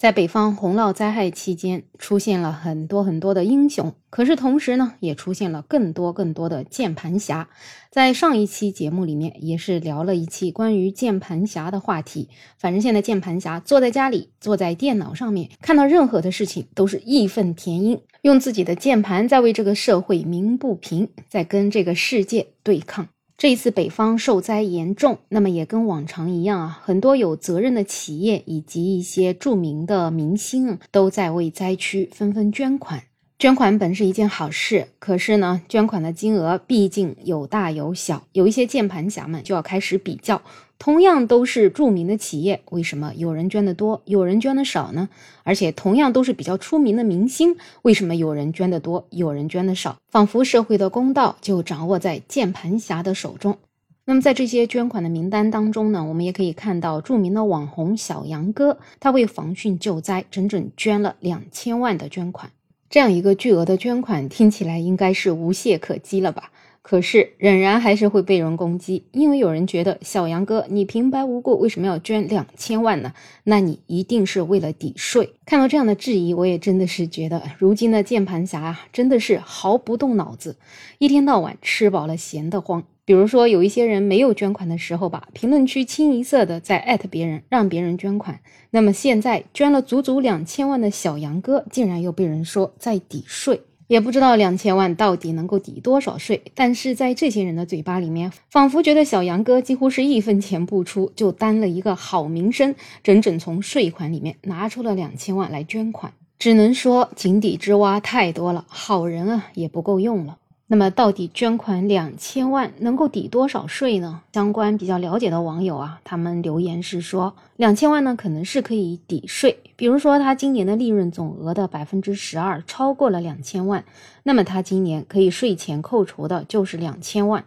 在北方洪涝灾害期间，出现了很多很多的英雄，可是同时呢，也出现了更多更多的键盘侠。在上一期节目里面，也是聊了一期关于键盘侠的话题。反正现在键盘侠坐在家里，坐在电脑上面，看到任何的事情都是义愤填膺，用自己的键盘在为这个社会鸣不平，在跟这个世界对抗。这一次北方受灾严重，那么也跟往常一样啊，很多有责任的企业以及一些著名的明星都在为灾区纷纷捐款。捐款本是一件好事，可是呢，捐款的金额毕竟有大有小，有一些键盘侠们就要开始比较。同样都是著名的企业，为什么有人捐的多，有人捐的少呢？而且同样都是比较出名的明星，为什么有人捐的多，有人捐的少？仿佛社会的公道就掌握在键盘侠的手中。那么在这些捐款的名单当中呢，我们也可以看到著名的网红小杨哥，他为防汛救灾整整捐了两千万的捐款。这样一个巨额的捐款，听起来应该是无懈可击了吧？可是仍然还是会被人攻击，因为有人觉得小杨哥你平白无故为什么要捐两千万呢？那你一定是为了抵税。看到这样的质疑，我也真的是觉得，如今的键盘侠啊，真的是毫不动脑子，一天到晚吃饱了闲得慌。比如说有一些人没有捐款的时候吧，评论区清一色的在艾特别人，让别人捐款。那么现在捐了足足两千万的小杨哥，竟然又被人说在抵税。也不知道两千万到底能够抵多少税，但是在这些人的嘴巴里面，仿佛觉得小杨哥几乎是一分钱不出就担了一个好名声，整整从税款里面拿出了两千万来捐款，只能说井底之蛙太多了，好人啊也不够用了。那么，到底捐款两千万能够抵多少税呢？相关比较了解的网友啊，他们留言是说，两千万呢可能是可以抵税。比如说，他今年的利润总额的百分之十二超过了两千万，那么他今年可以税前扣除的就是两千万。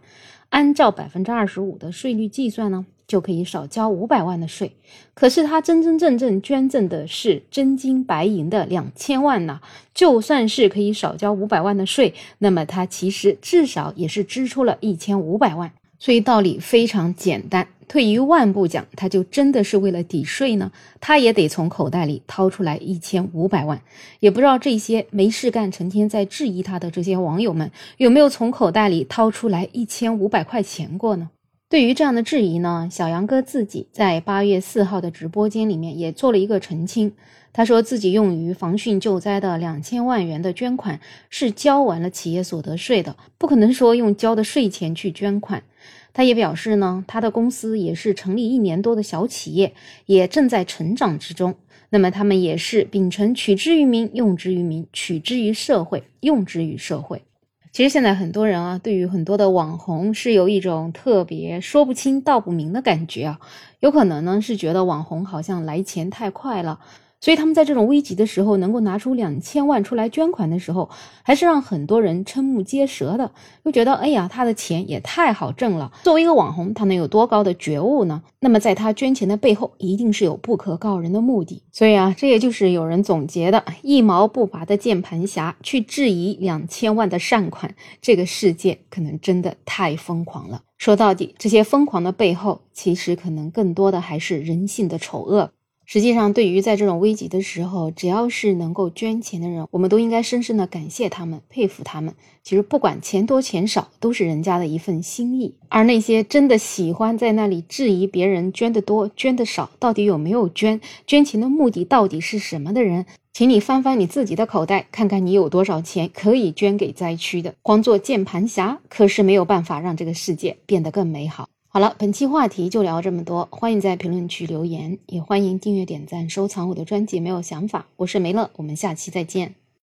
按照百分之二十五的税率计算呢？就可以少交五百万的税，可是他真真正正捐赠的是真金白银的两千万呢。就算是可以少交五百万的税，那么他其实至少也是支出了一千五百万。所以道理非常简单，退一万步讲，他就真的是为了抵税呢，他也得从口袋里掏出来一千五百万。也不知道这些没事干、成天在质疑他的这些网友们，有没有从口袋里掏出来一千五百块钱过呢？对于这样的质疑呢，小杨哥自己在八月四号的直播间里面也做了一个澄清。他说自己用于防汛救灾的两千万元的捐款是交完了企业所得税的，不可能说用交的税钱去捐款。他也表示呢，他的公司也是成立一年多的小企业，也正在成长之中。那么他们也是秉承取之于民，用之于民，取之于社会，用之于社会。其实现在很多人啊，对于很多的网红是有一种特别说不清道不明的感觉啊，有可能呢是觉得网红好像来钱太快了。所以他们在这种危急的时候，能够拿出两千万出来捐款的时候，还是让很多人瞠目结舌的，又觉得哎呀，他的钱也太好挣了。作为一个网红，他能有多高的觉悟呢？那么在他捐钱的背后，一定是有不可告人的目的。所以啊，这也就是有人总结的一毛不拔的键盘侠去质疑两千万的善款，这个世界可能真的太疯狂了。说到底，这些疯狂的背后，其实可能更多的还是人性的丑恶。实际上，对于在这种危急的时候，只要是能够捐钱的人，我们都应该深深的感谢他们，佩服他们。其实不管钱多钱少，都是人家的一份心意。而那些真的喜欢在那里质疑别人捐的多、捐的少，到底有没有捐，捐钱的目的到底是什么的人，请你翻翻你自己的口袋，看看你有多少钱可以捐给灾区的。光做键盘侠可是没有办法让这个世界变得更美好。好了，本期话题就聊这么多，欢迎在评论区留言，也欢迎订阅、点赞、收藏我的专辑。没有想法，我是梅乐，我们下期再见。